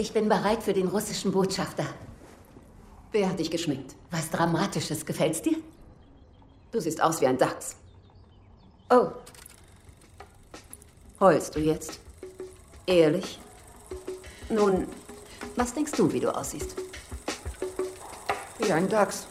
Ich bin bereit für den russischen Botschafter. Wer hat dich geschminkt? Was Dramatisches. Gefällt's dir? Du siehst aus wie ein Dachs. Oh. Heulst du jetzt? Ehrlich? Nun, was denkst du, wie du aussiehst? Wie ein Dachs.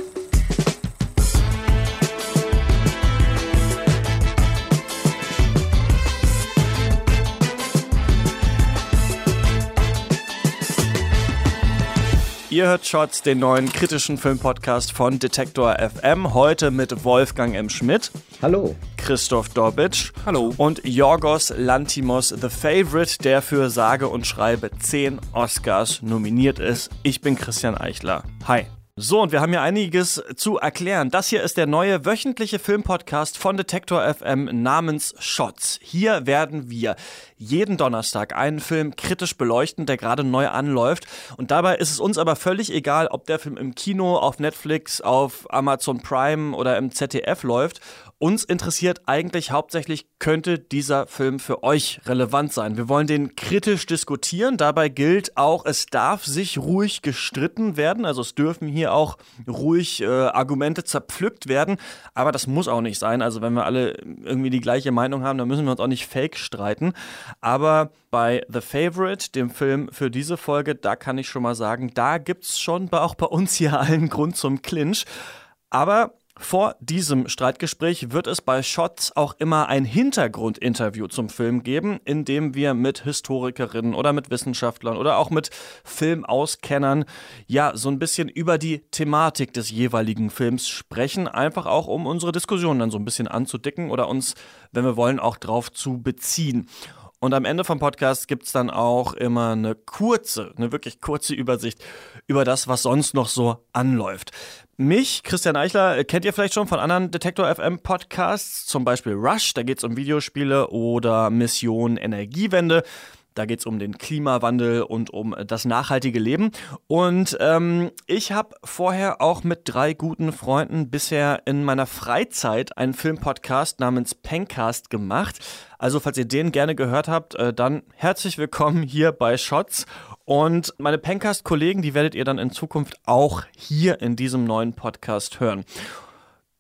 Ihr hört Shots, den neuen kritischen Filmpodcast von Detektor FM. Heute mit Wolfgang M. Schmidt. Hallo. Christoph Dorbitsch. Hallo. Und Yorgos Lantimos, The Favorite, der für sage und schreibe 10 Oscars nominiert ist. Ich bin Christian Eichler. Hi. So, und wir haben hier einiges zu erklären. Das hier ist der neue wöchentliche Filmpodcast von Detektor FM namens Shots. Hier werden wir jeden Donnerstag einen Film kritisch beleuchten, der gerade neu anläuft. Und dabei ist es uns aber völlig egal, ob der Film im Kino, auf Netflix, auf Amazon Prime oder im ZDF läuft. Uns interessiert eigentlich hauptsächlich, könnte dieser Film für euch relevant sein. Wir wollen den kritisch diskutieren. Dabei gilt auch, es darf sich ruhig gestritten werden. Also es dürfen hier auch ruhig äh, Argumente zerpflückt werden. Aber das muss auch nicht sein. Also wenn wir alle irgendwie die gleiche Meinung haben, dann müssen wir uns auch nicht fake streiten. Aber bei The Favorite, dem Film für diese Folge, da kann ich schon mal sagen, da gibt es schon auch bei uns hier allen Grund zum Clinch. Aber vor diesem Streitgespräch wird es bei Shots auch immer ein Hintergrundinterview zum Film geben, in dem wir mit Historikerinnen oder mit Wissenschaftlern oder auch mit Filmauskennern ja so ein bisschen über die Thematik des jeweiligen Films sprechen, einfach auch um unsere Diskussion dann so ein bisschen anzudicken oder uns, wenn wir wollen, auch drauf zu beziehen. Und am Ende vom Podcast gibt es dann auch immer eine kurze, eine wirklich kurze Übersicht über das, was sonst noch so anläuft. Mich, Christian Eichler, kennt ihr vielleicht schon von anderen Detektor FM Podcasts, zum Beispiel Rush, da geht es um Videospiele oder Mission Energiewende. Da geht es um den Klimawandel und um das nachhaltige Leben. Und ähm, ich habe vorher auch mit drei guten Freunden bisher in meiner Freizeit einen Filmpodcast namens Pencast gemacht. Also falls ihr den gerne gehört habt, äh, dann herzlich willkommen hier bei Shots. Und meine Pencast-Kollegen, die werdet ihr dann in Zukunft auch hier in diesem neuen Podcast hören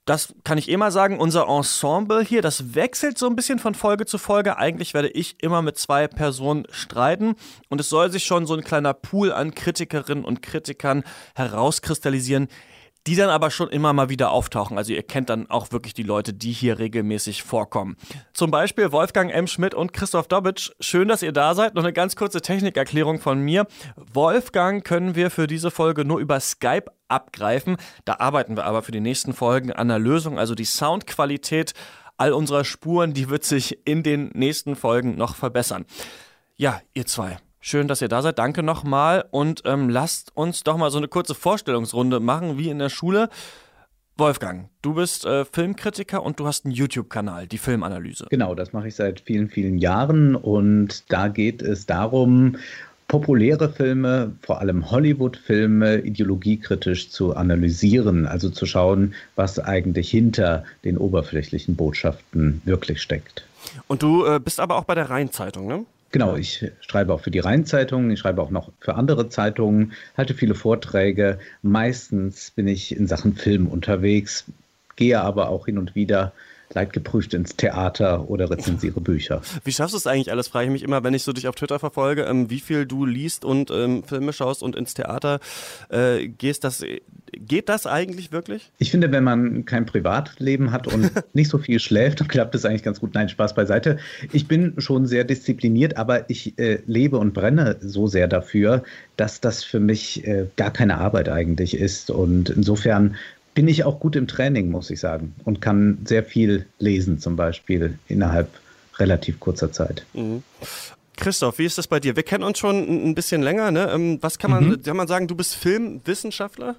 das kann ich eh mal sagen, unser Ensemble hier, das wechselt so ein bisschen von Folge zu Folge. Eigentlich werde ich immer mit zwei Personen streiten und es soll sich schon so ein kleiner Pool an Kritikerinnen und Kritikern herauskristallisieren, die dann aber schon immer mal wieder auftauchen. Also ihr kennt dann auch wirklich die Leute, die hier regelmäßig vorkommen. Zum Beispiel Wolfgang M. Schmidt und Christoph Dobitsch. Schön, dass ihr da seid. Noch eine ganz kurze Technikerklärung von mir. Wolfgang können wir für diese Folge nur über Skype abgreifen. Da arbeiten wir aber für die nächsten Folgen an der Lösung. Also die Soundqualität all unserer Spuren, die wird sich in den nächsten Folgen noch verbessern. Ja, ihr zwei. Schön, dass ihr da seid. Danke nochmal. Und ähm, lasst uns doch mal so eine kurze Vorstellungsrunde machen, wie in der Schule. Wolfgang, du bist äh, Filmkritiker und du hast einen YouTube-Kanal, die Filmanalyse. Genau, das mache ich seit vielen, vielen Jahren. Und da geht es darum, populäre Filme, vor allem Hollywood-Filme, ideologiekritisch zu analysieren, also zu schauen, was eigentlich hinter den oberflächlichen Botschaften wirklich steckt. Und du äh, bist aber auch bei der Rheinzeitung, ne? Genau, ich schreibe auch für die Rheinzeitung, ich schreibe auch noch für andere Zeitungen, halte viele Vorträge. Meistens bin ich in Sachen Film unterwegs, gehe aber auch hin und wieder leidgeprüft ins Theater oder rezensiere Bücher. Wie schaffst du es eigentlich alles, frage ich mich immer, wenn ich so dich auf Twitter verfolge, ähm, wie viel du liest und ähm, Filme schaust und ins Theater äh, gehst. Das, geht das eigentlich wirklich? Ich finde, wenn man kein Privatleben hat und nicht so viel schläft, dann klappt es eigentlich ganz gut. Nein, Spaß beiseite. Ich bin schon sehr diszipliniert, aber ich äh, lebe und brenne so sehr dafür, dass das für mich äh, gar keine Arbeit eigentlich ist. Und insofern bin ich auch gut im Training, muss ich sagen, und kann sehr viel lesen, zum Beispiel innerhalb relativ kurzer Zeit. Mhm. Christoph, wie ist das bei dir? Wir kennen uns schon ein bisschen länger. Ne? Ähm, was kann man, mhm. kann man sagen? Du bist Filmwissenschaftler?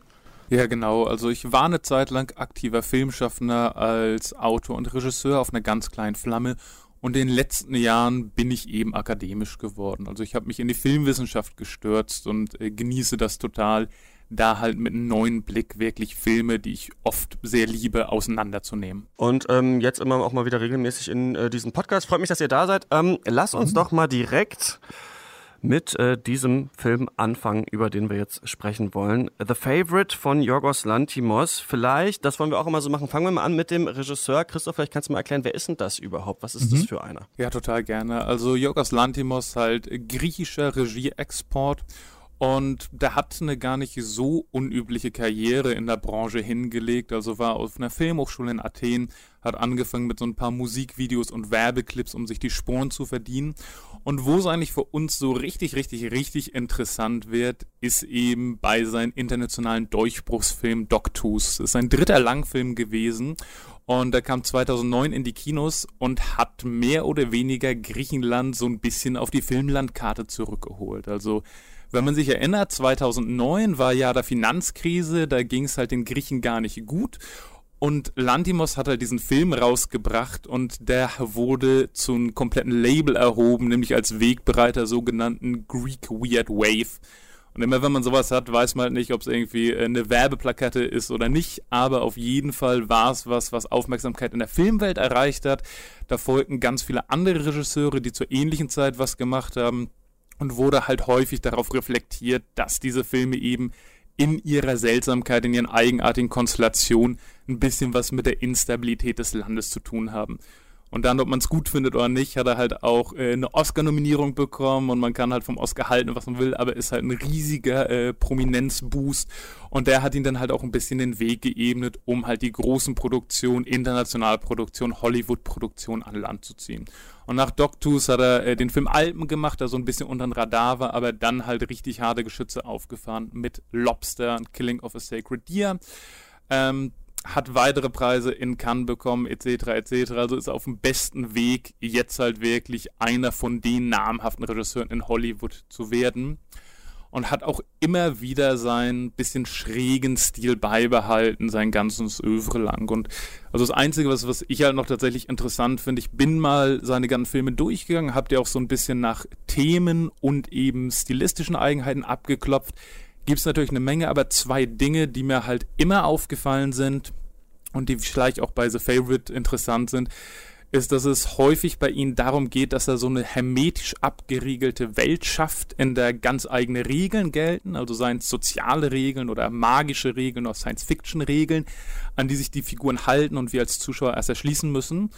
Ja, genau. Also ich war eine Zeit lang aktiver Filmschaffender als Autor und Regisseur auf einer ganz kleinen Flamme. Und in den letzten Jahren bin ich eben akademisch geworden. Also ich habe mich in die Filmwissenschaft gestürzt und äh, genieße das total, da halt mit einem neuen Blick wirklich Filme, die ich oft sehr liebe, auseinanderzunehmen. Und ähm, jetzt immer auch mal wieder regelmäßig in äh, diesem Podcast. Freut mich, dass ihr da seid. Ähm, lass uns mhm. doch mal direkt mit äh, diesem Film anfangen, über den wir jetzt sprechen wollen. The Favorite von Yorgos Lantimos. Vielleicht, das wollen wir auch immer so machen. Fangen wir mal an mit dem Regisseur. Christoph, vielleicht kannst du mal erklären, wer ist denn das überhaupt? Was ist mhm. das für einer? Ja, total gerne. Also Yorgos Lantimos halt griechischer Regieexport und der hat eine gar nicht so unübliche Karriere in der Branche hingelegt. Also war auf einer Filmhochschule in Athen, hat angefangen mit so ein paar Musikvideos und Werbeclips, um sich die Sporen zu verdienen. Und wo es eigentlich für uns so richtig, richtig, richtig interessant wird, ist eben bei seinem internationalen Durchbruchsfilm Doctus. Das ist sein dritter Langfilm gewesen. Und er kam 2009 in die Kinos und hat mehr oder weniger Griechenland so ein bisschen auf die Filmlandkarte zurückgeholt. Also wenn man sich erinnert, 2009 war ja der Finanzkrise, da ging es halt den Griechen gar nicht gut. Und Lantimos hat halt diesen Film rausgebracht und der wurde zu einem kompletten Label erhoben, nämlich als Wegbereiter sogenannten Greek Weird Wave. Und immer wenn man sowas hat, weiß man halt nicht, ob es irgendwie eine Werbeplakette ist oder nicht, aber auf jeden Fall war es was, was Aufmerksamkeit in der Filmwelt erreicht hat. Da folgten ganz viele andere Regisseure, die zur ähnlichen Zeit was gemacht haben und wurde halt häufig darauf reflektiert, dass diese Filme eben in ihrer Seltsamkeit, in ihren eigenartigen Konstellationen ein bisschen was mit der Instabilität des Landes zu tun haben. Und dann, ob man es gut findet oder nicht, hat er halt auch äh, eine Oscar-Nominierung bekommen und man kann halt vom Oscar halten, was man will, aber ist halt ein riesiger äh, Prominenzboost und der hat ihn dann halt auch ein bisschen den Weg geebnet, um halt die großen Produktionen, internationale Produktionen, Hollywood-Produktionen an Land zu ziehen. Und nach Doctus hat er äh, den Film Alpen gemacht, der so ein bisschen unter den Radar war, aber dann halt richtig harte Geschütze aufgefahren mit Lobster und Killing of a Sacred Deer. Ähm, hat weitere Preise in Cannes bekommen, etc., etc. Also ist auf dem besten Weg, jetzt halt wirklich einer von den namhaften Regisseuren in Hollywood zu werden. Und hat auch immer wieder seinen bisschen schrägen Stil beibehalten, sein ganzes Övre lang. Und also das Einzige, was, was ich halt noch tatsächlich interessant finde, ich bin mal seine ganzen Filme durchgegangen, habt ihr auch so ein bisschen nach Themen und eben stilistischen Eigenheiten abgeklopft gibt es natürlich eine Menge, aber zwei Dinge, die mir halt immer aufgefallen sind und die vielleicht auch bei The Favorite interessant sind, ist, dass es häufig bei ihm darum geht, dass er so eine hermetisch abgeriegelte Welt schafft, in der ganz eigene Regeln gelten, also seien es soziale Regeln oder magische Regeln oder Science-Fiction-Regeln, an die sich die Figuren halten und wir als Zuschauer erst erschließen müssen.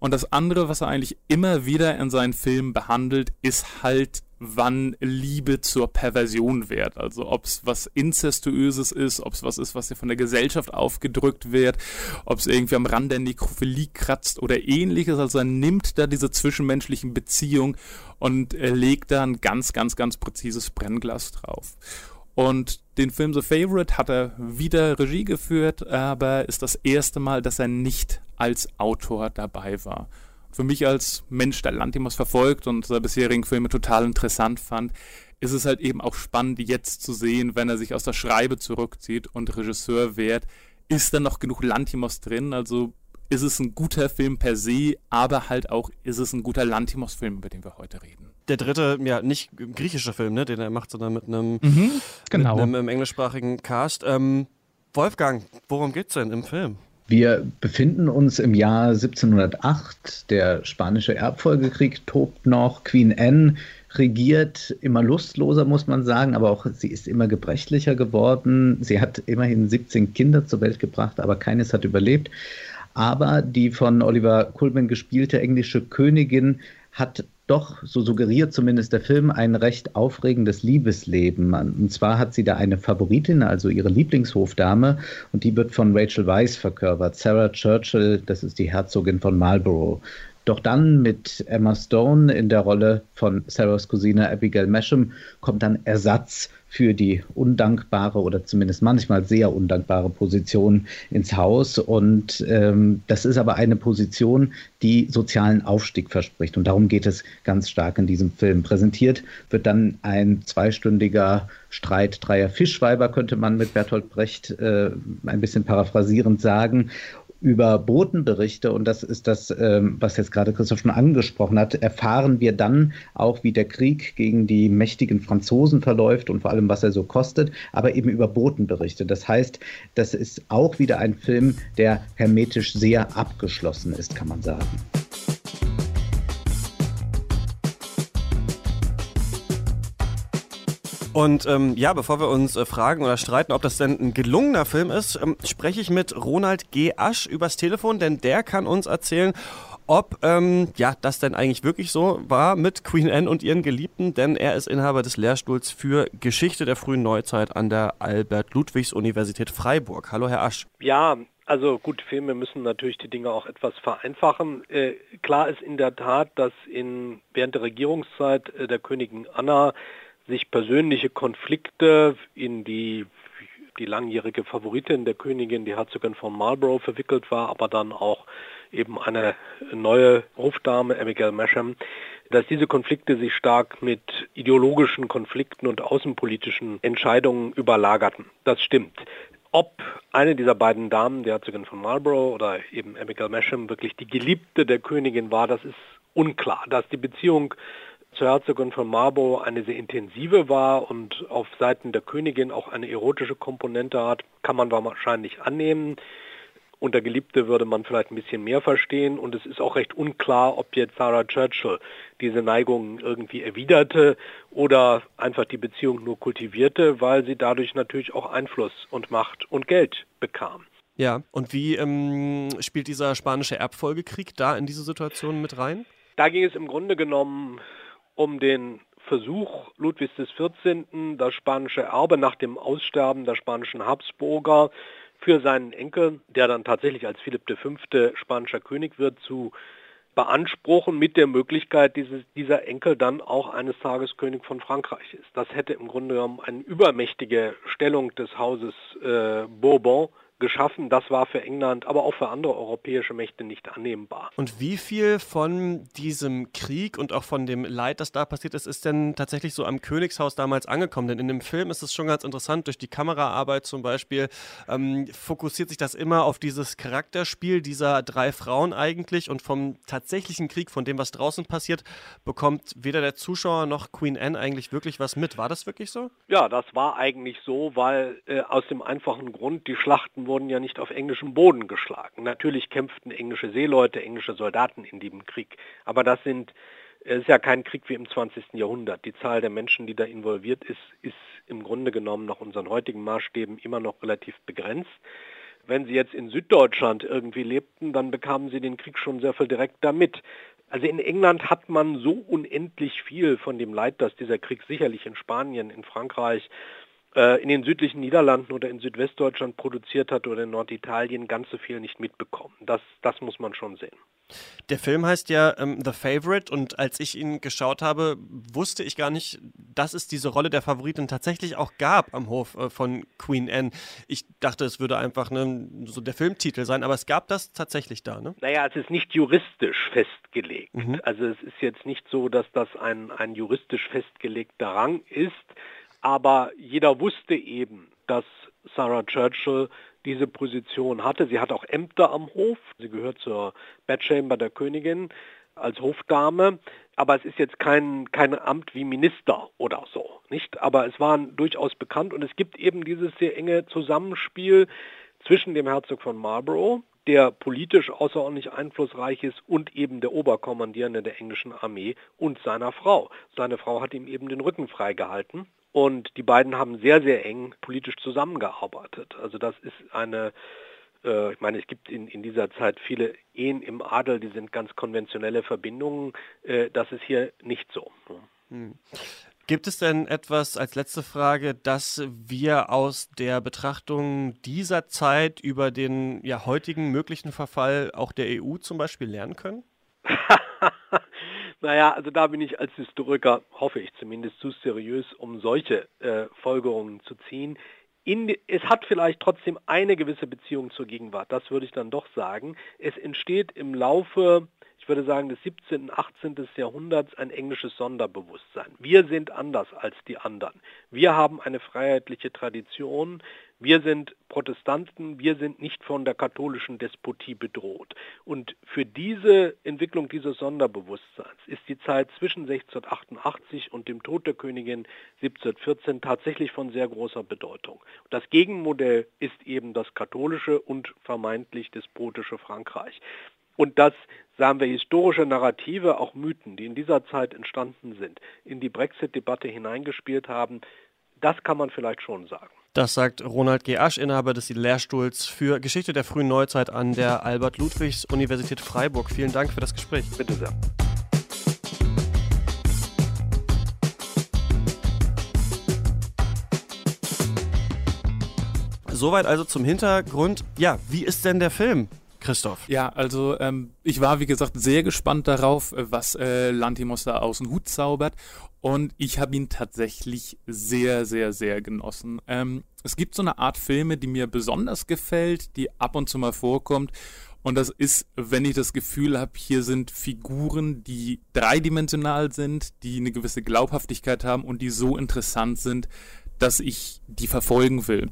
Und das andere, was er eigentlich immer wieder in seinen Filmen behandelt, ist halt wann Liebe zur Perversion wird. Also ob es was Inzestuöses ist, ob es was ist, was hier von der Gesellschaft aufgedrückt wird, ob es irgendwie am Rand der Nekrophilie kratzt oder ähnliches. Also er nimmt da diese zwischenmenschlichen Beziehungen und er legt da ein ganz, ganz, ganz präzises Brennglas drauf. Und den Film The Favorite hat er wieder Regie geführt, aber ist das erste Mal, dass er nicht als Autor dabei war für mich als Mensch, der Lantimos verfolgt und seine bisherigen Filme total interessant fand, ist es halt eben auch spannend, jetzt zu sehen, wenn er sich aus der Schreibe zurückzieht und Regisseur wird, ist da noch genug Lantimos drin? Also ist es ein guter Film per se, aber halt auch ist es ein guter Lantimos-Film, über den wir heute reden. Der dritte, ja, nicht griechischer Film, ne, den er macht, sondern mit einem, mhm, genau. mit einem englischsprachigen Cast. Ähm, Wolfgang, worum geht's denn im Film? Wir befinden uns im Jahr 1708. Der spanische Erbfolgekrieg tobt noch. Queen Anne regiert immer lustloser, muss man sagen, aber auch sie ist immer gebrechlicher geworden. Sie hat immerhin 17 Kinder zur Welt gebracht, aber keines hat überlebt. Aber die von Oliver Culman gespielte englische Königin hat doch, so suggeriert zumindest der Film, ein recht aufregendes Liebesleben. Und zwar hat sie da eine Favoritin, also ihre Lieblingshofdame, und die wird von Rachel Weisz verkörpert. Sarah Churchill, das ist die Herzogin von Marlborough. Doch dann mit Emma Stone in der Rolle von Sarahs Cousine Abigail Masham kommt dann Ersatz für die undankbare oder zumindest manchmal sehr undankbare Position ins Haus. Und ähm, das ist aber eine Position, die sozialen Aufstieg verspricht. Und darum geht es ganz stark in diesem Film. Präsentiert wird dann ein zweistündiger Streit dreier Fischweiber, könnte man mit Bertolt Brecht äh, ein bisschen paraphrasierend sagen über Botenberichte, und das ist das, ähm, was jetzt gerade Christoph schon angesprochen hat, erfahren wir dann auch, wie der Krieg gegen die mächtigen Franzosen verläuft und vor allem, was er so kostet, aber eben über Botenberichte. Das heißt, das ist auch wieder ein Film, der hermetisch sehr abgeschlossen ist, kann man sagen. Und ähm, ja, bevor wir uns äh, fragen oder streiten, ob das denn ein gelungener Film ist, ähm, spreche ich mit Ronald G. Asch übers Telefon, denn der kann uns erzählen, ob ähm, ja, das denn eigentlich wirklich so war mit Queen Anne und ihren Geliebten, denn er ist Inhaber des Lehrstuhls für Geschichte der frühen Neuzeit an der Albert-Ludwigs-Universität Freiburg. Hallo, Herr Asch. Ja, also gut, Filme müssen natürlich die Dinge auch etwas vereinfachen. Äh, klar ist in der Tat, dass in, während der Regierungszeit äh, der Königin Anna sich persönliche Konflikte in die die langjährige Favoritin der Königin, die Herzogin von Marlborough, verwickelt war, aber dann auch eben eine neue Hofdame, Abigail Masham, dass diese Konflikte sich stark mit ideologischen Konflikten und außenpolitischen Entscheidungen überlagerten. Das stimmt. Ob eine dieser beiden Damen, die Herzogin von Marlborough oder eben Abigail Masham, wirklich die Geliebte der Königin war, das ist unklar. Dass die Beziehung zur Herzogin von Marlborough eine sehr intensive war und auf Seiten der Königin auch eine erotische Komponente hat, kann man wahrscheinlich annehmen. Unter Geliebte würde man vielleicht ein bisschen mehr verstehen und es ist auch recht unklar, ob jetzt Sarah Churchill diese Neigung irgendwie erwiderte oder einfach die Beziehung nur kultivierte, weil sie dadurch natürlich auch Einfluss und Macht und Geld bekam. Ja, und wie ähm, spielt dieser spanische Erbfolgekrieg da in diese Situation mit rein? Da ging es im Grunde genommen um den Versuch Ludwigs XIV., das spanische Erbe nach dem Aussterben der spanischen Habsburger für seinen Enkel, der dann tatsächlich als Philipp V. spanischer König wird, zu beanspruchen mit der Möglichkeit, dieses, dieser Enkel dann auch eines Tages König von Frankreich ist. Das hätte im Grunde genommen eine übermächtige Stellung des Hauses äh, Bourbon geschaffen. Das war für England, aber auch für andere europäische Mächte nicht annehmbar. Und wie viel von diesem Krieg und auch von dem Leid, das da passiert ist, ist denn tatsächlich so am Königshaus damals angekommen? Denn in dem Film ist es schon ganz interessant, durch die Kameraarbeit zum Beispiel ähm, fokussiert sich das immer auf dieses Charakterspiel dieser drei Frauen eigentlich und vom tatsächlichen Krieg, von dem, was draußen passiert, bekommt weder der Zuschauer noch Queen Anne eigentlich wirklich was mit. War das wirklich so? Ja, das war eigentlich so, weil äh, aus dem einfachen Grund, die Schlachten wurden ja nicht auf englischem Boden geschlagen. Natürlich kämpften englische Seeleute, englische Soldaten in diesem Krieg, aber das sind ist ja kein Krieg wie im 20. Jahrhundert. Die Zahl der Menschen, die da involviert ist, ist im Grunde genommen nach unseren heutigen Maßstäben immer noch relativ begrenzt. Wenn Sie jetzt in Süddeutschland irgendwie lebten, dann bekamen Sie den Krieg schon sehr viel direkt damit. Also in England hat man so unendlich viel von dem Leid, das dieser Krieg sicherlich in Spanien, in Frankreich, in den südlichen Niederlanden oder in Südwestdeutschland produziert hat oder in Norditalien ganz so viel nicht mitbekommen. Das, das muss man schon sehen. Der Film heißt ja ähm, The Favorite und als ich ihn geschaut habe, wusste ich gar nicht, dass es diese Rolle der Favoritin tatsächlich auch gab am Hof äh, von Queen Anne. Ich dachte, es würde einfach ne, so der Filmtitel sein, aber es gab das tatsächlich da, ne? Naja, es ist nicht juristisch festgelegt. Mhm. Also es ist jetzt nicht so, dass das ein, ein juristisch festgelegter Rang ist. Aber jeder wusste eben, dass Sarah Churchill diese Position hatte. Sie hat auch Ämter am Hof. Sie gehört zur Bedchamber der Königin als Hofdame. Aber es ist jetzt kein, kein Amt wie Minister oder so, nicht? Aber es waren durchaus bekannt und es gibt eben dieses sehr enge Zusammenspiel zwischen dem Herzog von Marlborough, der politisch außerordentlich einflussreich ist und eben der Oberkommandierende der englischen Armee und seiner Frau. Seine Frau hat ihm eben den Rücken freigehalten und die beiden haben sehr, sehr eng politisch zusammengearbeitet. Also das ist eine, äh, ich meine, es gibt in, in dieser Zeit viele Ehen im Adel, die sind ganz konventionelle Verbindungen. Äh, das ist hier nicht so. Hm. Gibt es denn etwas als letzte Frage, das wir aus der Betrachtung dieser Zeit über den ja, heutigen möglichen Verfall auch der EU zum Beispiel lernen können? Naja, also da bin ich als Historiker, hoffe ich zumindest, zu seriös, um solche äh, Folgerungen zu ziehen. In, es hat vielleicht trotzdem eine gewisse Beziehung zur Gegenwart, das würde ich dann doch sagen. Es entsteht im Laufe ich würde sagen, des 17. und 18. Jahrhunderts ein englisches Sonderbewusstsein. Wir sind anders als die anderen. Wir haben eine freiheitliche Tradition. Wir sind Protestanten. Wir sind nicht von der katholischen Despotie bedroht. Und für diese Entwicklung dieses Sonderbewusstseins ist die Zeit zwischen 1688 und dem Tod der Königin 1714 tatsächlich von sehr großer Bedeutung. Das Gegenmodell ist eben das katholische und vermeintlich despotische Frankreich. Und dass, sagen wir, historische Narrative, auch Mythen, die in dieser Zeit entstanden sind, in die Brexit-Debatte hineingespielt haben, Das kann man vielleicht schon sagen. Das sagt Ronald G. Asch, Inhaber des Lehrstuhls für Geschichte der frühen Neuzeit an der Albert-Ludwigs-Universität Freiburg. Vielen Dank für das Gespräch. Bitte sehr. Soweit also zum Hintergrund. Ja, wie ist denn der Film? Christoph. Ja, also ähm, ich war wie gesagt sehr gespannt darauf, äh, was äh, Lantimos da aus dem Hut zaubert und ich habe ihn tatsächlich sehr, sehr, sehr genossen. Ähm, es gibt so eine Art Filme, die mir besonders gefällt, die ab und zu mal vorkommt und das ist, wenn ich das Gefühl habe, hier sind Figuren, die dreidimensional sind, die eine gewisse Glaubhaftigkeit haben und die so interessant sind, dass ich die verfolgen will.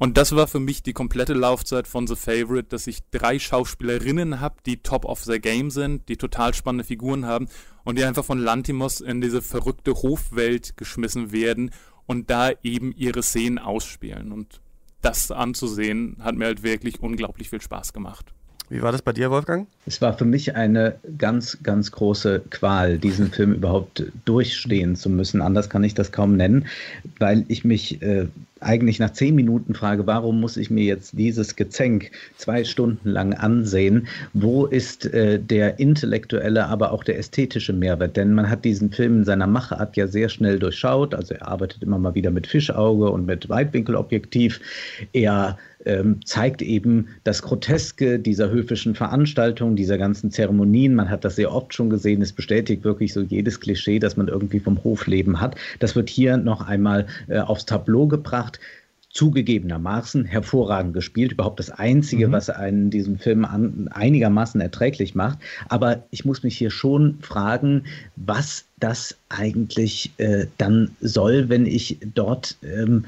Und das war für mich die komplette Laufzeit von The Favorite, dass ich drei Schauspielerinnen habe, die top of their game sind, die total spannende Figuren haben und die einfach von Lantimos in diese verrückte Hofwelt geschmissen werden und da eben ihre Szenen ausspielen. Und das anzusehen hat mir halt wirklich unglaublich viel Spaß gemacht. Wie war das bei dir, Wolfgang? Es war für mich eine ganz, ganz große Qual, diesen Film überhaupt durchstehen zu müssen. Anders kann ich das kaum nennen, weil ich mich äh, eigentlich nach zehn Minuten frage, warum muss ich mir jetzt dieses Gezänk zwei Stunden lang ansehen? Wo ist äh, der intellektuelle, aber auch der ästhetische Mehrwert? Denn man hat diesen Film in seiner Machart ja sehr schnell durchschaut. Also er arbeitet immer mal wieder mit Fischauge und mit Weitwinkelobjektiv. Er ähm, zeigt eben das Groteske dieser höfischen Veranstaltungen, dieser ganzen Zeremonien. Man hat das sehr oft schon gesehen. Es bestätigt wirklich so jedes Klischee, das man irgendwie vom Hofleben hat. Das wird hier noch einmal äh, aufs Tableau gebracht zugegebenermaßen hervorragend gespielt. Überhaupt das Einzige, mhm. was einen diesen Film an, einigermaßen erträglich macht. Aber ich muss mich hier schon fragen, was das eigentlich äh, dann soll, wenn ich dort ähm,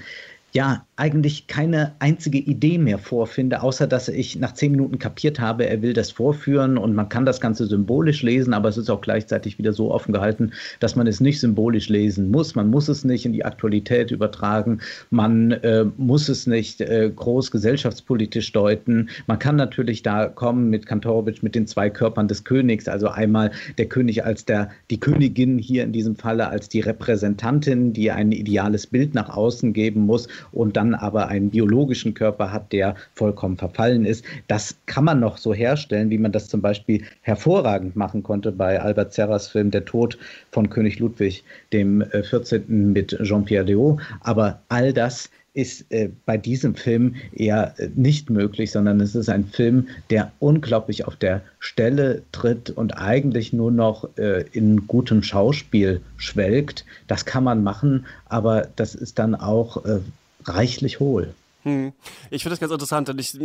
ja eigentlich keine einzige Idee mehr vorfinde, außer dass ich nach zehn Minuten kapiert habe, er will das vorführen und man kann das Ganze symbolisch lesen, aber es ist auch gleichzeitig wieder so offen gehalten, dass man es nicht symbolisch lesen muss. Man muss es nicht in die Aktualität übertragen, man äh, muss es nicht äh, groß gesellschaftspolitisch deuten. Man kann natürlich da kommen mit Kantorowitsch, mit den zwei Körpern des Königs, also einmal der König als der, die Königin hier in diesem Falle als die Repräsentantin, die ein ideales Bild nach außen geben muss und dann aber einen biologischen Körper hat, der vollkommen verfallen ist. Das kann man noch so herstellen, wie man das zum Beispiel hervorragend machen konnte bei Albert Serras Film Der Tod von König Ludwig, dem 14. Äh, mit Jean-Pierre Léaud. Aber all das ist äh, bei diesem Film eher äh, nicht möglich, sondern es ist ein Film, der unglaublich auf der Stelle tritt und eigentlich nur noch äh, in gutem Schauspiel schwelgt. Das kann man machen, aber das ist dann auch äh, reichlich hohl. Hm. Ich finde das ganz interessant, denn ich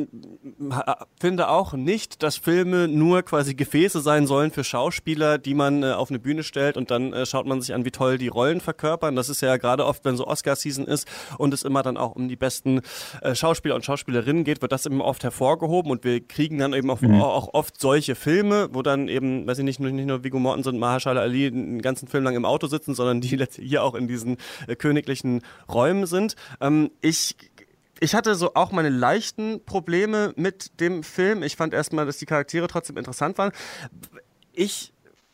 finde auch nicht, dass Filme nur quasi Gefäße sein sollen für Schauspieler, die man äh, auf eine Bühne stellt und dann äh, schaut man sich an, wie toll die Rollen verkörpern. Das ist ja gerade oft, wenn so Oscar-Season ist und es immer dann auch um die besten äh, Schauspieler und Schauspielerinnen geht, wird das immer oft hervorgehoben und wir kriegen dann eben auch, mhm. auch oft solche Filme, wo dann eben, weiß ich nicht, nicht nur Viggo Mortensen und Mahershala Ali einen ganzen Film lang im Auto sitzen, sondern die hier auch in diesen äh, königlichen Räumen sind. Ähm, ich ich hatte so auch meine leichten Probleme mit dem Film. Ich fand erstmal, dass die Charaktere trotzdem interessant waren. Ich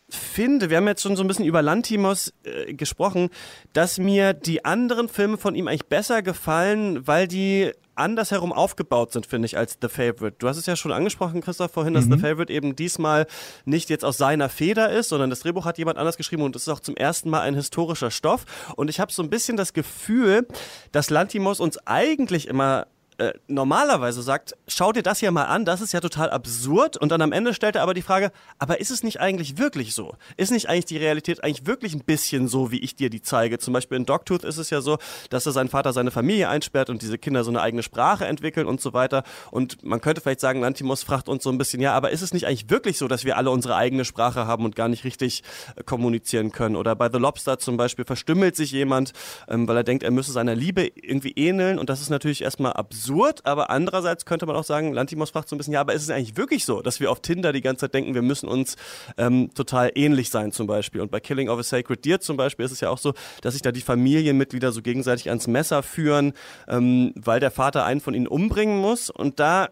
finde, wir haben jetzt schon so ein bisschen über Lantimos äh, gesprochen, dass mir die anderen Filme von ihm eigentlich besser gefallen, weil die andersherum aufgebaut sind, finde ich, als The Favorite. Du hast es ja schon angesprochen, Christoph, vorhin, dass mhm. The Favorite eben diesmal nicht jetzt aus seiner Feder ist, sondern das Drehbuch hat jemand anders geschrieben und es ist auch zum ersten Mal ein historischer Stoff. Und ich habe so ein bisschen das Gefühl, dass Lantimos uns eigentlich immer äh, normalerweise sagt, schau dir das hier mal an, das ist ja total absurd. Und dann am Ende stellt er aber die Frage, aber ist es nicht eigentlich wirklich so? Ist nicht eigentlich die Realität eigentlich wirklich ein bisschen so, wie ich dir die zeige? Zum Beispiel in Dogtooth ist es ja so, dass er sein Vater seine Familie einsperrt und diese Kinder so eine eigene Sprache entwickeln und so weiter. Und man könnte vielleicht sagen, Lantimos fragt uns so ein bisschen, ja, aber ist es nicht eigentlich wirklich so, dass wir alle unsere eigene Sprache haben und gar nicht richtig äh, kommunizieren können? Oder bei The Lobster zum Beispiel verstümmelt sich jemand, ähm, weil er denkt, er müsse seiner Liebe irgendwie ähneln. Und das ist natürlich erstmal absurd absurd, aber andererseits könnte man auch sagen, Lantimos fragt so ein bisschen, ja, aber ist es eigentlich wirklich so, dass wir auf Tinder die ganze Zeit denken, wir müssen uns ähm, total ähnlich sein zum Beispiel. Und bei Killing of a Sacred Deer zum Beispiel ist es ja auch so, dass sich da die Familienmitglieder so gegenseitig ans Messer führen, ähm, weil der Vater einen von ihnen umbringen muss. Und da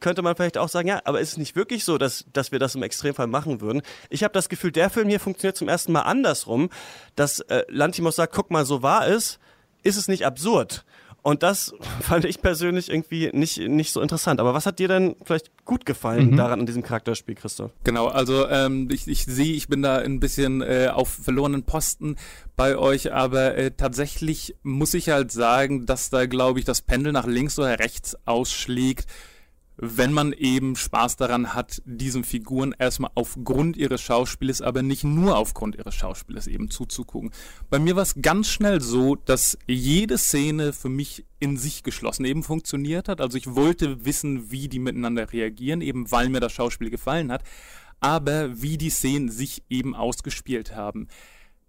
könnte man vielleicht auch sagen, ja, aber ist es nicht wirklich so, dass, dass wir das im Extremfall machen würden? Ich habe das Gefühl, der Film hier funktioniert zum ersten Mal andersrum, dass äh, Lantimos sagt, guck mal, so war es ist es nicht absurd? Und das fand ich persönlich irgendwie nicht, nicht so interessant. Aber was hat dir denn vielleicht gut gefallen mhm. daran an diesem Charakterspiel, Christoph? Genau, also ähm, ich, ich sehe, ich bin da ein bisschen äh, auf verlorenen Posten bei euch, aber äh, tatsächlich muss ich halt sagen, dass da, glaube ich, das Pendel nach links oder rechts ausschlägt wenn man eben Spaß daran hat, diesen Figuren erstmal aufgrund ihres Schauspieles, aber nicht nur aufgrund ihres Schauspieles eben zuzugucken. Bei mir war es ganz schnell so, dass jede Szene für mich in sich geschlossen eben funktioniert hat. Also ich wollte wissen, wie die miteinander reagieren, eben weil mir das Schauspiel gefallen hat, aber wie die Szenen sich eben ausgespielt haben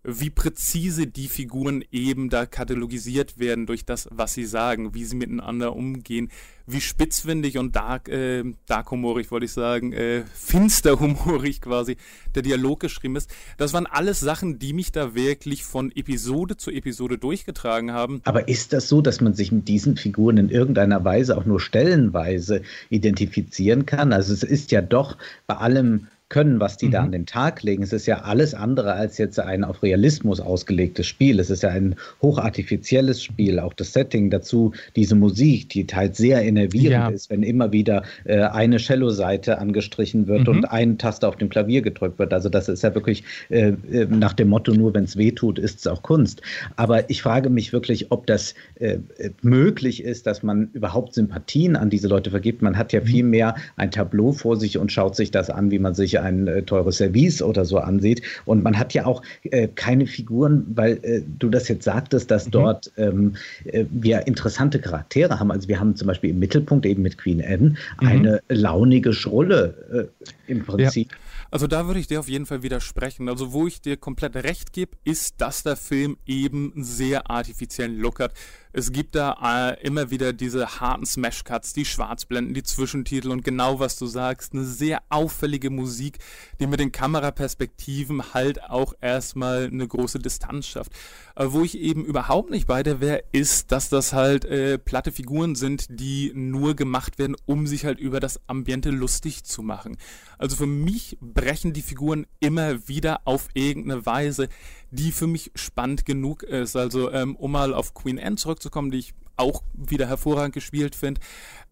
wie präzise die Figuren eben da katalogisiert werden durch das, was sie sagen, wie sie miteinander umgehen, wie spitzfindig und dark, äh, dark humorig, wollte ich sagen, äh, finster humorig quasi der Dialog geschrieben ist. Das waren alles Sachen, die mich da wirklich von Episode zu Episode durchgetragen haben. Aber ist das so, dass man sich mit diesen Figuren in irgendeiner Weise auch nur stellenweise identifizieren kann? Also es ist ja doch bei allem können, was die mhm. da an den Tag legen. Es ist ja alles andere als jetzt ein auf Realismus ausgelegtes Spiel. Es ist ja ein hochartifizielles Spiel. Auch das Setting dazu, diese Musik, die halt sehr enervierend ja. ist, wenn immer wieder äh, eine Cello-Seite angestrichen wird mhm. und eine Taste auf dem Klavier gedrückt wird. Also das ist ja wirklich äh, äh nach dem Motto, nur wenn es weh tut, ist es auch Kunst. Aber ich frage mich wirklich, ob das äh, möglich ist, dass man überhaupt Sympathien an diese Leute vergibt. Man hat ja mhm. viel mehr ein Tableau vor sich und schaut sich das an, wie man sich ein äh, teures Service oder so ansieht. Und man hat ja auch äh, keine Figuren, weil äh, du das jetzt sagtest, dass mhm. dort ähm, äh, wir interessante Charaktere haben. Also wir haben zum Beispiel im Mittelpunkt eben mit Queen Anne mhm. eine launige Schrulle äh, im Prinzip. Ja. Also da würde ich dir auf jeden Fall widersprechen. Also wo ich dir komplett recht gebe, ist, dass der Film eben einen sehr artifiziellen Look hat. Es gibt da äh, immer wieder diese harten Smash-Cuts, die Schwarzblenden, die Zwischentitel und genau was du sagst, eine sehr auffällige Musik, die mit den Kameraperspektiven halt auch erstmal eine große Distanz schafft. Äh, wo ich eben überhaupt nicht bei der wäre, ist, dass das halt äh, platte Figuren sind, die nur gemacht werden, um sich halt über das Ambiente lustig zu machen. Also für mich brechen die Figuren immer wieder auf irgendeine Weise, die für mich spannend genug ist. Also ähm, um mal auf Queen Anne zurückzukommen, die ich auch wieder hervorragend gespielt finde.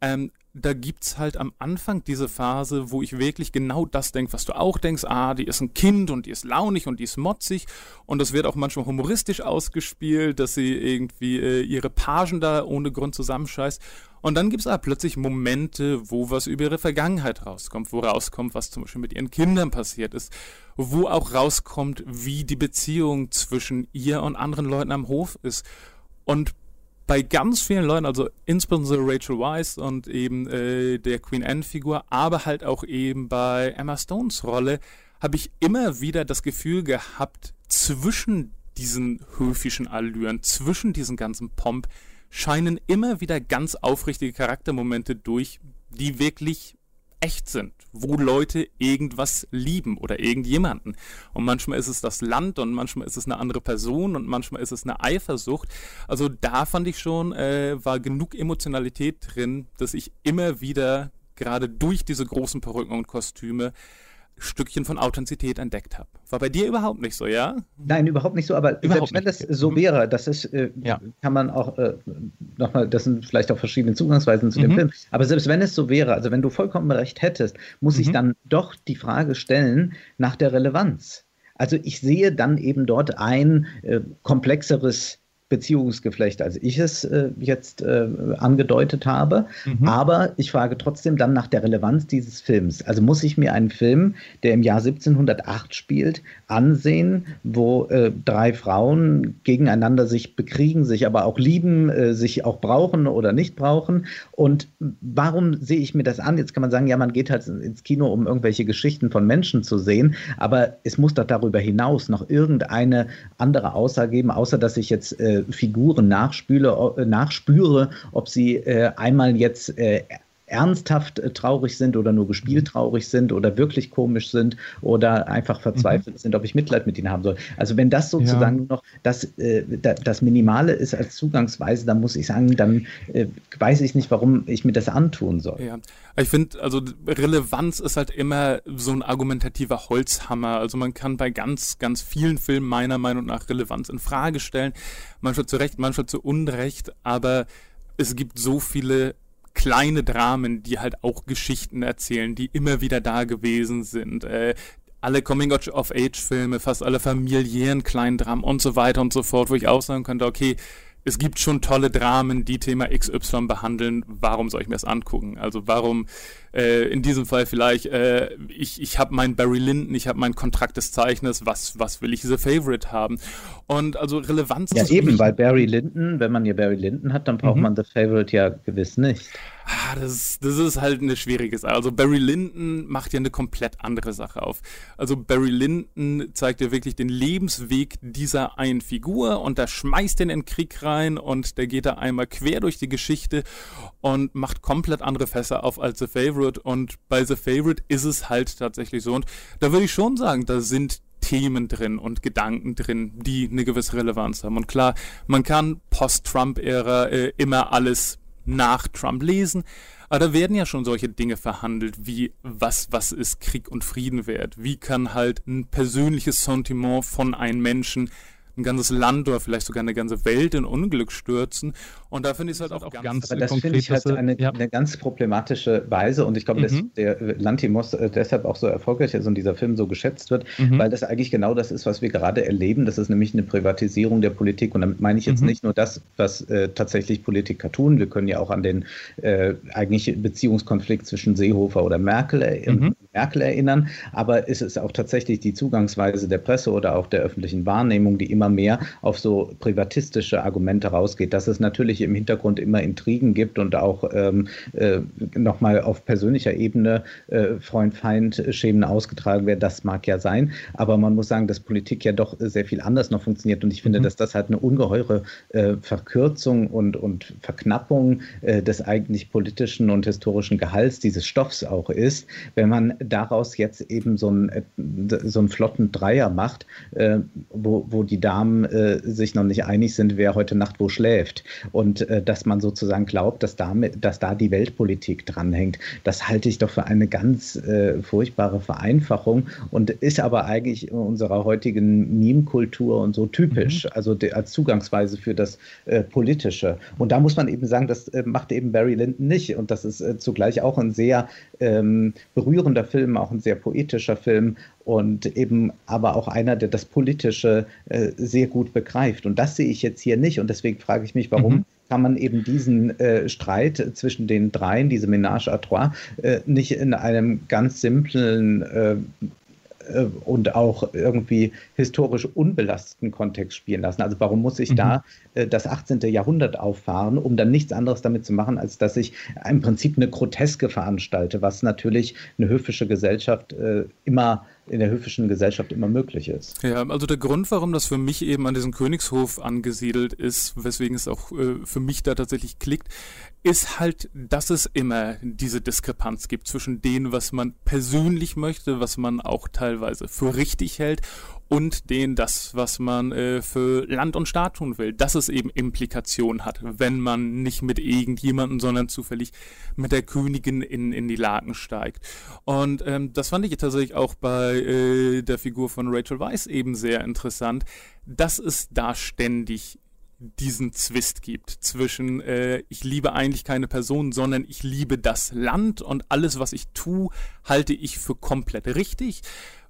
Ähm, da gibt's halt am Anfang diese Phase, wo ich wirklich genau das denke, was du auch denkst. Ah, die ist ein Kind und die ist launig und die ist motzig. Und das wird auch manchmal humoristisch ausgespielt, dass sie irgendwie äh, ihre Pagen da ohne Grund zusammenscheißt. Und dann gibt's aber plötzlich Momente, wo was über ihre Vergangenheit rauskommt, wo rauskommt, was zum Beispiel mit ihren Kindern passiert ist, wo auch rauskommt, wie die Beziehung zwischen ihr und anderen Leuten am Hof ist. Und bei ganz vielen Leuten, also insbesondere Rachel Weisz und eben äh, der Queen Anne-Figur, aber halt auch eben bei Emma Stones Rolle, habe ich immer wieder das Gefühl gehabt, zwischen diesen höfischen Allüren, zwischen diesen ganzen Pomp, scheinen immer wieder ganz aufrichtige Charaktermomente durch, die wirklich echt sind, wo Leute irgendwas lieben oder irgendjemanden. Und manchmal ist es das Land und manchmal ist es eine andere Person und manchmal ist es eine Eifersucht. Also da fand ich schon, äh, war genug Emotionalität drin, dass ich immer wieder gerade durch diese großen Perücken und Kostüme Stückchen von Authentizität entdeckt habe. War bei dir überhaupt nicht so, ja? Nein, überhaupt nicht so, aber überhaupt selbst wenn das so mhm. wäre, das ist, äh, ja. kann man auch äh, nochmal, das sind vielleicht auch verschiedene Zugangsweisen zu mhm. dem Film, aber selbst wenn es so wäre, also wenn du vollkommen recht hättest, muss mhm. ich dann doch die Frage stellen nach der Relevanz. Also ich sehe dann eben dort ein äh, komplexeres Beziehungsgeflecht, als ich es äh, jetzt äh, angedeutet habe. Mhm. Aber ich frage trotzdem dann nach der Relevanz dieses Films. Also muss ich mir einen Film, der im Jahr 1708 spielt, ansehen, wo äh, drei Frauen gegeneinander sich bekriegen, sich aber auch lieben, äh, sich auch brauchen oder nicht brauchen. Und warum sehe ich mir das an? Jetzt kann man sagen, ja, man geht halt ins Kino, um irgendwelche Geschichten von Menschen zu sehen. Aber es muss doch darüber hinaus noch irgendeine andere Aussage geben, außer dass ich jetzt äh, Figuren nachspüle, äh, nachspüre, ob sie äh, einmal jetzt äh, ernsthaft äh, traurig sind oder nur gespielt traurig sind oder wirklich komisch sind oder einfach verzweifelt mhm. sind, ob ich Mitleid mit ihnen haben soll. Also wenn das sozusagen ja. noch das, äh, das Minimale ist als Zugangsweise, dann muss ich sagen, dann äh, weiß ich nicht, warum ich mir das antun soll. Ja, ich finde, also Relevanz ist halt immer so ein argumentativer Holzhammer. Also man kann bei ganz, ganz vielen Filmen meiner Meinung nach Relevanz in Frage stellen. Manchmal zu Recht, manchmal zu Unrecht, aber es gibt so viele kleine Dramen, die halt auch Geschichten erzählen, die immer wieder da gewesen sind. Äh, alle Coming-of-Age-Filme, fast alle familiären kleinen Dramen und so weiter und so fort, wo ich auch sagen könnte, okay, es gibt schon tolle Dramen, die Thema XY behandeln. Warum soll ich mir das angucken? Also warum äh, in diesem Fall vielleicht, äh, ich, ich habe meinen Barry Lyndon, ich habe meinen Kontrakt des Zeichners, was, was will ich diese Favorite haben? Und also Relevanz Ja, eben, weil Barry Lyndon, wenn man hier Barry Lyndon hat, dann braucht mhm. man The Favorite ja gewiss nicht. Ah, das, das ist halt eine schwierige Sache. Also Barry Lyndon macht ja eine komplett andere Sache auf. Also Barry Lyndon zeigt ja wirklich den Lebensweg dieser einen Figur und da schmeißt den in den Krieg rein und der geht da einmal quer durch die Geschichte und macht komplett andere Fässer auf als The Favorite. Und bei The Favorite ist es halt tatsächlich so. Und da würde ich schon sagen, da sind Themen drin und Gedanken drin, die eine gewisse Relevanz haben. Und klar, man kann Post-Trump-Ära äh, immer alles nach Trump lesen. Aber da werden ja schon solche Dinge verhandelt, wie was, was ist Krieg und Frieden wert? Wie kann halt ein persönliches Sentiment von einem Menschen ein ganzes Land oder vielleicht sogar eine ganze Welt in Unglück stürzen. Und da finde ich es halt auch, auch ganz Aber das finde ich halt eine, ja. eine, ganz problematische Weise und ich glaube, mhm. dass der Lantimos äh, deshalb auch so erfolgreich ist und dieser Film so geschätzt wird, mhm. weil das eigentlich genau das ist, was wir gerade erleben. Das ist nämlich eine Privatisierung der Politik und damit meine ich jetzt mhm. nicht nur das, was äh, tatsächlich Politiker tun. Wir können ja auch an den äh, eigentlich Beziehungskonflikt zwischen Seehofer oder Merkel, äh, mhm. Merkel erinnern, aber es ist auch tatsächlich die Zugangsweise der Presse oder auch der öffentlichen Wahrnehmung, die immer mehr auf so privatistische Argumente rausgeht, dass es natürlich im Hintergrund immer Intrigen gibt und auch ähm, äh, nochmal auf persönlicher Ebene äh, Freund-Feind-Schemen ausgetragen werden. Das mag ja sein, aber man muss sagen, dass Politik ja doch sehr viel anders noch funktioniert und ich finde, mhm. dass das halt eine ungeheure äh, Verkürzung und, und Verknappung äh, des eigentlich politischen und historischen Gehalts dieses Stoffs auch ist, wenn man daraus jetzt eben so einen, äh, so einen flotten Dreier macht, äh, wo, wo die Damen sich noch nicht einig sind, wer heute Nacht wo schläft. Und äh, dass man sozusagen glaubt, dass, damit, dass da die Weltpolitik dranhängt. Das halte ich doch für eine ganz äh, furchtbare Vereinfachung und ist aber eigentlich in unserer heutigen Meme-Kultur und so typisch, mhm. also de, als Zugangsweise für das äh, Politische. Und da muss man eben sagen, das äh, macht eben Barry Lyndon nicht und das ist äh, zugleich auch ein sehr ähm, berührender Film, auch ein sehr poetischer Film und eben aber auch einer, der das Politische äh, sehr gut begreift. Und das sehe ich jetzt hier nicht. Und deswegen frage ich mich, warum mhm. kann man eben diesen äh, Streit zwischen den dreien, diese Ménage à trois, äh, nicht in einem ganz simplen äh, äh, und auch irgendwie historisch unbelasteten Kontext spielen lassen. Also warum muss ich mhm. da äh, das 18. Jahrhundert auffahren, um dann nichts anderes damit zu machen, als dass ich im Prinzip eine Groteske veranstalte, was natürlich eine höfische Gesellschaft äh, immer in der höfischen Gesellschaft immer möglich ist. Ja, also der Grund, warum das für mich eben an diesem Königshof angesiedelt ist, weswegen es auch äh, für mich da tatsächlich klickt, ist halt, dass es immer diese Diskrepanz gibt zwischen dem, was man persönlich möchte, was man auch teilweise für richtig hält und den das, was man äh, für Land und Staat tun will, dass es eben Implikationen hat, wenn man nicht mit irgendjemandem, sondern zufällig mit der Königin in, in die Lagen steigt. Und ähm, das fand ich tatsächlich auch bei äh, der Figur von Rachel Weisz eben sehr interessant, dass es da ständig diesen Zwist gibt zwischen äh, ich liebe eigentlich keine Person, sondern ich liebe das Land und alles, was ich tue, halte ich für komplett richtig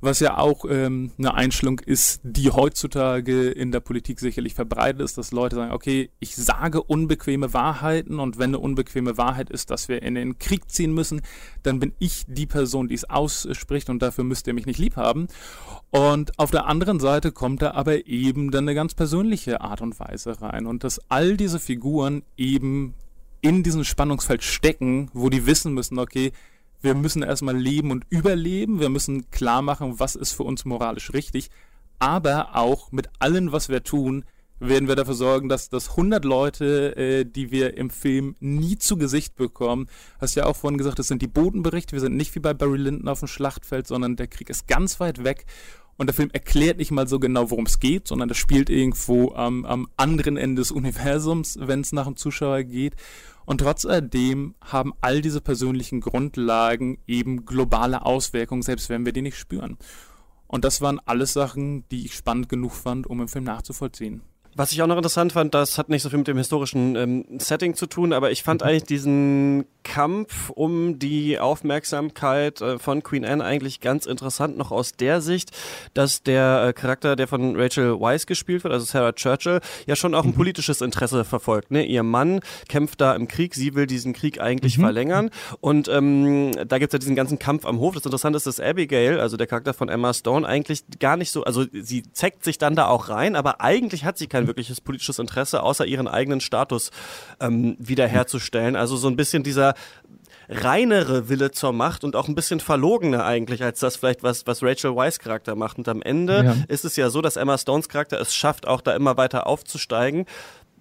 was ja auch ähm, eine Einstellung ist, die heutzutage in der Politik sicherlich verbreitet ist, dass Leute sagen, okay, ich sage unbequeme Wahrheiten und wenn eine unbequeme Wahrheit ist, dass wir in den Krieg ziehen müssen, dann bin ich die Person, die es ausspricht und dafür müsst ihr mich nicht lieb haben. Und auf der anderen Seite kommt da aber eben dann eine ganz persönliche Art und Weise rein und dass all diese Figuren eben in diesem Spannungsfeld stecken, wo die wissen müssen, okay, wir müssen erstmal leben und überleben. Wir müssen klar machen, was ist für uns moralisch richtig. Aber auch mit allem, was wir tun, werden wir dafür sorgen, dass, dass 100 Leute, äh, die wir im Film nie zu Gesicht bekommen, hast ja auch vorhin gesagt, das sind die Bodenberichte, wir sind nicht wie bei Barry Lyndon auf dem Schlachtfeld, sondern der Krieg ist ganz weit weg und der Film erklärt nicht mal so genau, worum es geht, sondern das spielt irgendwo am, am anderen Ende des Universums, wenn es nach dem Zuschauer geht. Und trotz alledem haben all diese persönlichen Grundlagen eben globale Auswirkungen, selbst wenn wir die nicht spüren. Und das waren alles Sachen, die ich spannend genug fand, um im Film nachzuvollziehen. Was ich auch noch interessant fand, das hat nicht so viel mit dem historischen ähm, Setting zu tun, aber ich fand mhm. eigentlich diesen Kampf um die Aufmerksamkeit äh, von Queen Anne eigentlich ganz interessant, noch aus der Sicht, dass der äh, Charakter, der von Rachel Weisz gespielt wird, also Sarah Churchill, ja schon auch ein mhm. politisches Interesse verfolgt. Ne? Ihr Mann kämpft da im Krieg, sie will diesen Krieg eigentlich mhm. verlängern und ähm, da gibt es ja diesen ganzen Kampf am Hof. Das Interessante ist, dass Abigail, also der Charakter von Emma Stone, eigentlich gar nicht so, also sie zeckt sich dann da auch rein, aber eigentlich hat sie kein kein wirkliches politisches Interesse, außer ihren eigenen Status ähm, wiederherzustellen. Also so ein bisschen dieser reinere Wille zur Macht und auch ein bisschen verlogener eigentlich, als das vielleicht, was, was Rachel Weisz Charakter macht. Und am Ende ja. ist es ja so, dass Emma Stones Charakter es schafft, auch da immer weiter aufzusteigen,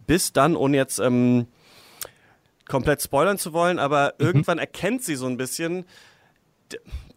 bis dann, ohne jetzt ähm, komplett spoilern zu wollen, aber mhm. irgendwann erkennt sie so ein bisschen,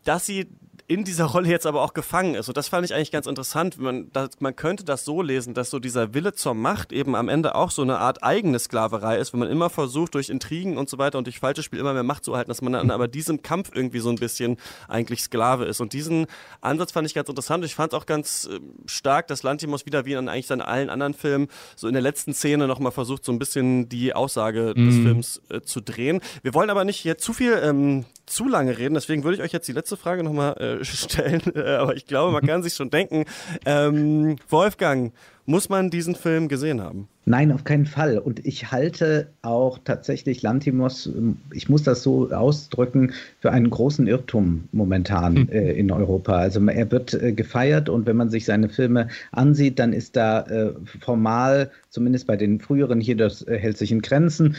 dass sie in dieser Rolle jetzt aber auch gefangen ist. Und das fand ich eigentlich ganz interessant. Man, das, man könnte das so lesen, dass so dieser Wille zur Macht eben am Ende auch so eine Art eigene Sklaverei ist, wenn man immer versucht, durch Intrigen und so weiter und durch falsche Spiel immer mehr Macht zu erhalten, dass man dann aber diesem Kampf irgendwie so ein bisschen eigentlich Sklave ist. Und diesen Ansatz fand ich ganz interessant. Ich fand es auch ganz äh, stark, dass Lantimos wieder wie in eigentlich seinen allen anderen Filmen so in der letzten Szene nochmal versucht, so ein bisschen die Aussage mhm. des Films äh, zu drehen. Wir wollen aber nicht hier zu viel ähm, zu lange reden, deswegen würde ich euch jetzt die letzte Frage nochmal äh, stellen, äh, aber ich glaube, man kann sich schon denken. Ähm, Wolfgang, muss man diesen Film gesehen haben? Nein, auf keinen Fall. Und ich halte auch tatsächlich Lantimos, ähm, ich muss das so ausdrücken, für einen großen Irrtum momentan hm. äh, in Europa. Also er wird äh, gefeiert und wenn man sich seine Filme ansieht, dann ist da äh, formal, zumindest bei den früheren hier, das äh, hält sich in Grenzen,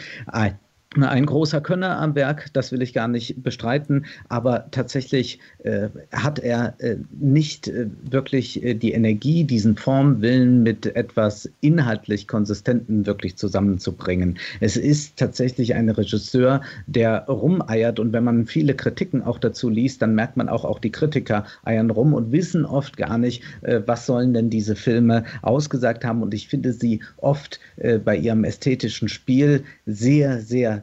ein großer Könner am Werk, das will ich gar nicht bestreiten, aber tatsächlich äh, hat er äh, nicht äh, wirklich äh, die Energie, diesen Formwillen mit etwas inhaltlich Konsistenten wirklich zusammenzubringen. Es ist tatsächlich ein Regisseur, der rumeiert und wenn man viele Kritiken auch dazu liest, dann merkt man auch, auch die Kritiker eiern rum und wissen oft gar nicht, äh, was sollen denn diese Filme ausgesagt haben und ich finde sie oft äh, bei ihrem ästhetischen Spiel sehr, sehr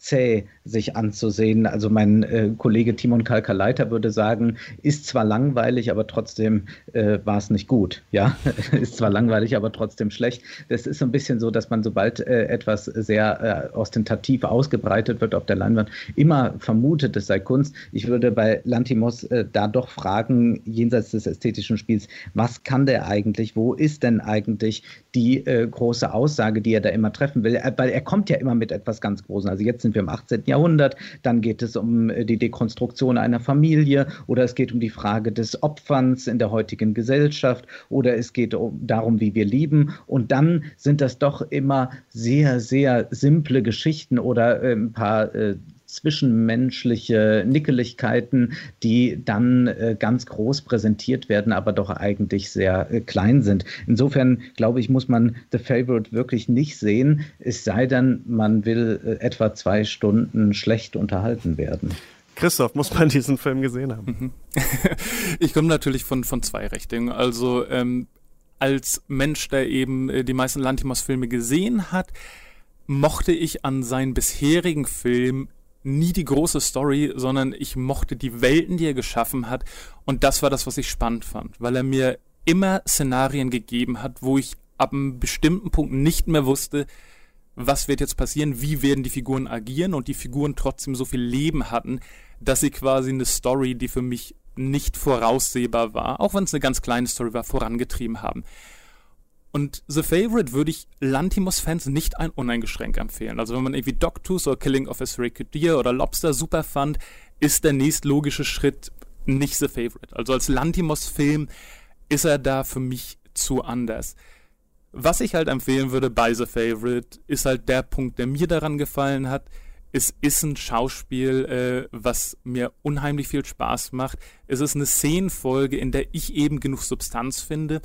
zäh sich anzusehen. Also mein äh, Kollege Timon Kalkaleiter würde sagen, ist zwar langweilig, aber trotzdem äh, war es nicht gut. Ja, ist zwar langweilig, aber trotzdem schlecht. Das ist so ein bisschen so, dass man sobald äh, etwas sehr äh, ostentativ ausgebreitet wird auf der Leinwand, immer vermutet, es sei Kunst. Ich würde bei Lantimos äh, da doch fragen, jenseits des ästhetischen Spiels, was kann der eigentlich? Wo ist denn eigentlich die äh, große Aussage, die er da immer treffen will? weil er kommt ja immer mit etwas ganz Großem. Also jetzt sind wir im 18. Jahrhundert, dann geht es um äh, die Dekonstruktion einer Familie oder es geht um die Frage des Opferns in der heutigen Gesellschaft oder es geht um, darum, wie wir lieben. Und dann sind das doch immer sehr, sehr simple Geschichten oder äh, ein paar äh, zwischenmenschliche Nickeligkeiten, die dann äh, ganz groß präsentiert werden, aber doch eigentlich sehr äh, klein sind. Insofern glaube ich, muss man The Favorite wirklich nicht sehen, es sei denn, man will äh, etwa zwei Stunden schlecht unterhalten werden. Christoph, muss man diesen Film gesehen haben? Mhm. ich komme natürlich von, von zwei Richtungen. Also ähm, als Mensch, der eben äh, die meisten Lantimos-Filme gesehen hat, mochte ich an seinen bisherigen Filmen nie die große Story, sondern ich mochte die Welten, die er geschaffen hat. Und das war das, was ich spannend fand, weil er mir immer Szenarien gegeben hat, wo ich ab einem bestimmten Punkt nicht mehr wusste, was wird jetzt passieren, wie werden die Figuren agieren und die Figuren trotzdem so viel Leben hatten, dass sie quasi eine Story, die für mich nicht voraussehbar war, auch wenn es eine ganz kleine Story war, vorangetrieben haben. Und The Favorite würde ich Lantimos-Fans nicht ein uneingeschränkt empfehlen. Also wenn man irgendwie Dogtooth oder Killing of a Sacred Deer oder Lobster super fand, ist der nächstlogische Schritt nicht The Favorite. Also als Lantimos-Film ist er da für mich zu anders. Was ich halt empfehlen würde bei The Favorite, ist halt der Punkt, der mir daran gefallen hat. Es ist ein Schauspiel, äh, was mir unheimlich viel Spaß macht. Es ist eine Szenenfolge, in der ich eben genug Substanz finde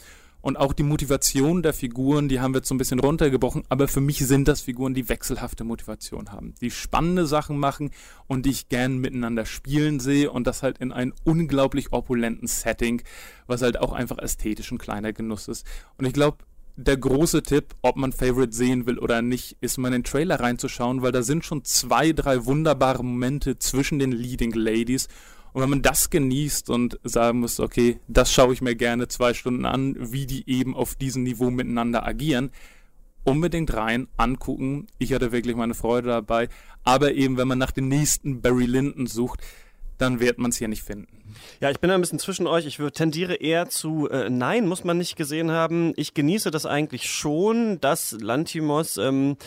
Und auch die Motivation der Figuren, die haben wir jetzt so ein bisschen runtergebrochen, aber für mich sind das Figuren, die wechselhafte Motivation haben, die spannende Sachen machen und die ich gern miteinander spielen sehe und das halt in einem unglaublich opulenten Setting, was halt auch einfach ästhetisch ein kleiner Genuss ist. Und ich glaube, der große Tipp, ob man Favorite sehen will oder nicht, ist mal in den Trailer reinzuschauen, weil da sind schon zwei, drei wunderbare Momente zwischen den Leading Ladies und wenn man das genießt und sagen muss, okay, das schaue ich mir gerne zwei Stunden an, wie die eben auf diesem Niveau miteinander agieren, unbedingt rein, angucken. Ich hatte wirklich meine Freude dabei. Aber eben, wenn man nach dem nächsten Barry Lyndon sucht, dann wird man es hier nicht finden. Ja, ich bin ein bisschen zwischen euch. Ich tendiere eher zu äh, Nein, muss man nicht gesehen haben. Ich genieße das eigentlich schon, dass Lantimos ähm,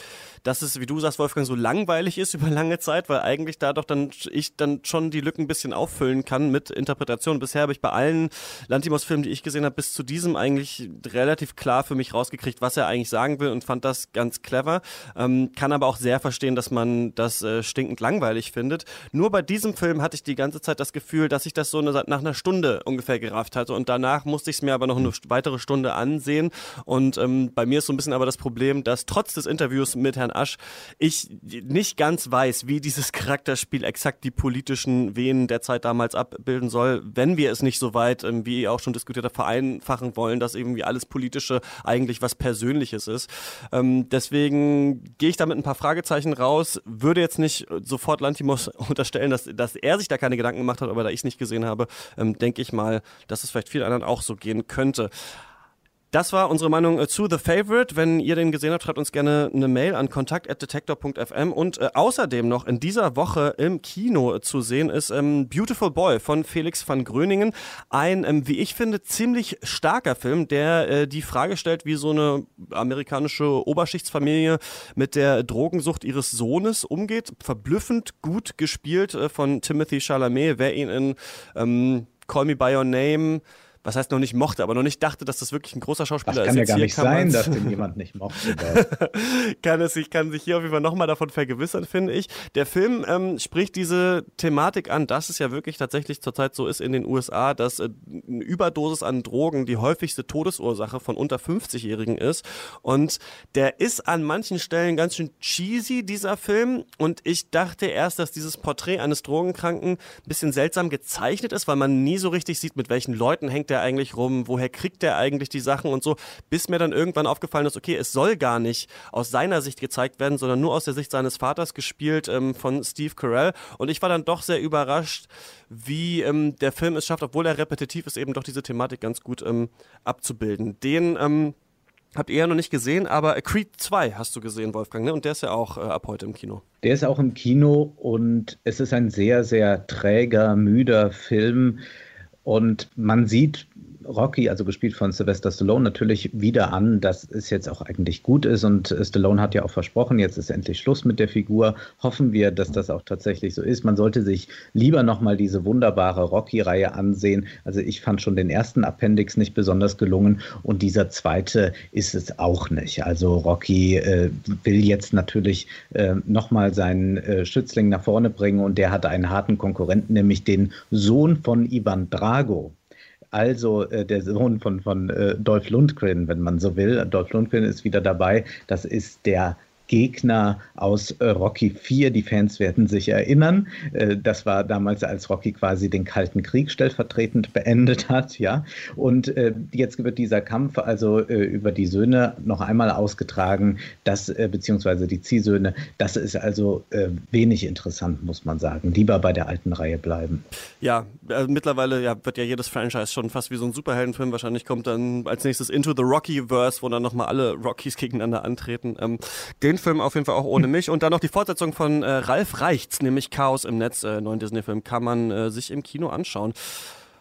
dass es, wie du sagst, Wolfgang, so langweilig ist über lange Zeit, weil eigentlich da doch dann ich dann schon die Lücken ein bisschen auffüllen kann mit Interpretation. Bisher habe ich bei allen Lantimos-Filmen, die ich gesehen habe, bis zu diesem eigentlich relativ klar für mich rausgekriegt, was er eigentlich sagen will und fand das ganz clever. Ähm, kann aber auch sehr verstehen, dass man das äh, stinkend langweilig findet. Nur bei diesem Film hatte ich die ganze Zeit das Gefühl, dass ich das so eine, nach einer Stunde ungefähr gerafft hatte. Und danach musste ich es mir aber noch eine weitere Stunde ansehen. Und ähm, bei mir ist so ein bisschen aber das Problem, dass trotz des Interviews mit Herrn Asch ich nicht ganz weiß, wie dieses Charakterspiel exakt die politischen Venen der Zeit damals abbilden soll, wenn wir es nicht so weit, ähm, wie ihr auch schon diskutiert habt, vereinfachen wollen, dass irgendwie alles Politische eigentlich was Persönliches ist. Ähm, deswegen gehe ich da mit ein paar Fragezeichen raus, würde jetzt nicht sofort Lantimos unterstellen, dass, dass er sich da keine Gedanken gemacht hat, aber da ich es nicht gesehen habe, ähm, denke ich mal, dass es vielleicht vielen anderen auch so gehen könnte. Das war unsere Meinung äh, zu The Favorite. Wenn ihr den gesehen habt, schreibt uns gerne eine Mail an kontakt.detektor.fm. Und äh, außerdem noch in dieser Woche im Kino zu sehen ist ähm, Beautiful Boy von Felix van Gröningen. Ein, ähm, wie ich finde, ziemlich starker Film, der äh, die Frage stellt, wie so eine amerikanische Oberschichtsfamilie mit der Drogensucht ihres Sohnes umgeht. Verblüffend gut gespielt äh, von Timothy Chalamet. Wer ihn in ähm, Call Me By Your Name was heißt noch nicht mochte, aber noch nicht dachte, dass das wirklich ein großer Schauspieler das ist. kann ja gar nicht sein, dass den jemand nicht mochte. kann es sich, kann sich hier auf jeden Fall nochmal davon vergewissern, finde ich. Der Film ähm, spricht diese Thematik an, dass es ja wirklich tatsächlich zurzeit so ist in den USA, dass äh, eine Überdosis an Drogen die häufigste Todesursache von unter 50-Jährigen ist. Und der ist an manchen Stellen ganz schön cheesy, dieser Film. Und ich dachte erst, dass dieses Porträt eines Drogenkranken ein bisschen seltsam gezeichnet ist, weil man nie so richtig sieht, mit welchen Leuten hängt der eigentlich rum, woher kriegt der eigentlich die Sachen und so, bis mir dann irgendwann aufgefallen ist, okay, es soll gar nicht aus seiner Sicht gezeigt werden, sondern nur aus der Sicht seines Vaters gespielt ähm, von Steve Carell. Und ich war dann doch sehr überrascht, wie ähm, der Film es schafft, obwohl er repetitiv ist, eben doch diese Thematik ganz gut ähm, abzubilden. Den ähm, Habt ihr ja noch nicht gesehen, aber Creed 2 hast du gesehen, Wolfgang, ne? Und der ist ja auch äh, ab heute im Kino. Der ist auch im Kino und es ist ein sehr, sehr träger, müder Film. Und man sieht Rocky, also gespielt von Sylvester Stallone, natürlich wieder an, dass es jetzt auch eigentlich gut ist. Und Stallone hat ja auch versprochen, jetzt ist endlich Schluss mit der Figur. Hoffen wir, dass das auch tatsächlich so ist. Man sollte sich lieber nochmal diese wunderbare Rocky-Reihe ansehen. Also ich fand schon den ersten Appendix nicht besonders gelungen und dieser zweite ist es auch nicht. Also Rocky äh, will jetzt natürlich äh, nochmal seinen äh, Schützling nach vorne bringen und der hat einen harten Konkurrenten, nämlich den Sohn von Ivan Drago also äh, der Sohn von, von äh, Dolph Lundgren, wenn man so will. Dolph Lundgren ist wieder dabei. Das ist der Gegner aus äh, Rocky 4. Die Fans werden sich erinnern. Äh, das war damals, als Rocky quasi den Kalten Krieg stellvertretend beendet hat, ja. Und äh, jetzt wird dieser Kampf also über die Söhne noch einmal ausgetragen, das, beziehungsweise die Ziehsöhne. Das ist also wenig interessant, muss man sagen. Lieber bei der alten Reihe bleiben. Ja, also mittlerweile ja, wird ja jedes Franchise schon fast wie so ein Superheldenfilm. Wahrscheinlich kommt dann als nächstes Into the Rockyverse, wo dann nochmal alle Rockies gegeneinander antreten. Ähm, den Film auf jeden Fall auch ohne mich. Und dann noch die Fortsetzung von äh, Ralf Reichts, nämlich Chaos im Netz, äh, neuen Disney-Film, kann man äh, sich im Kino anschauen.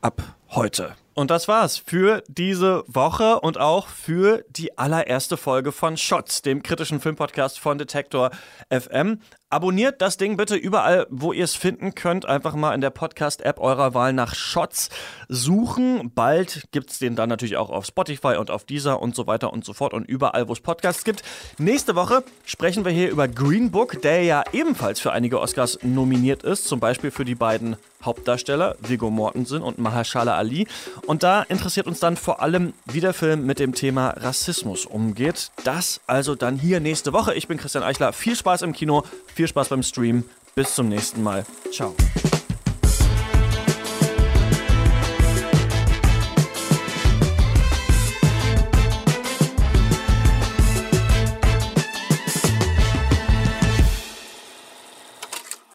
Ab heute. Und das war's für diese Woche und auch für die allererste Folge von Shots, dem kritischen Filmpodcast von Detektor FM. Abonniert das Ding bitte überall, wo ihr es finden könnt. Einfach mal in der Podcast-App eurer Wahl nach Shots suchen. Bald gibt es den dann natürlich auch auf Spotify und auf Deezer und so weiter und so fort und überall, wo es Podcasts gibt. Nächste Woche sprechen wir hier über Green Book, der ja ebenfalls für einige Oscars nominiert ist. Zum Beispiel für die beiden Hauptdarsteller Viggo Mortensen und Mahershala Ali. Und da interessiert uns dann vor allem, wie der Film mit dem Thema Rassismus umgeht. Das also dann hier nächste Woche. Ich bin Christian Eichler. Viel Spaß im Kino, viel Spaß beim Stream. Bis zum nächsten Mal. Ciao.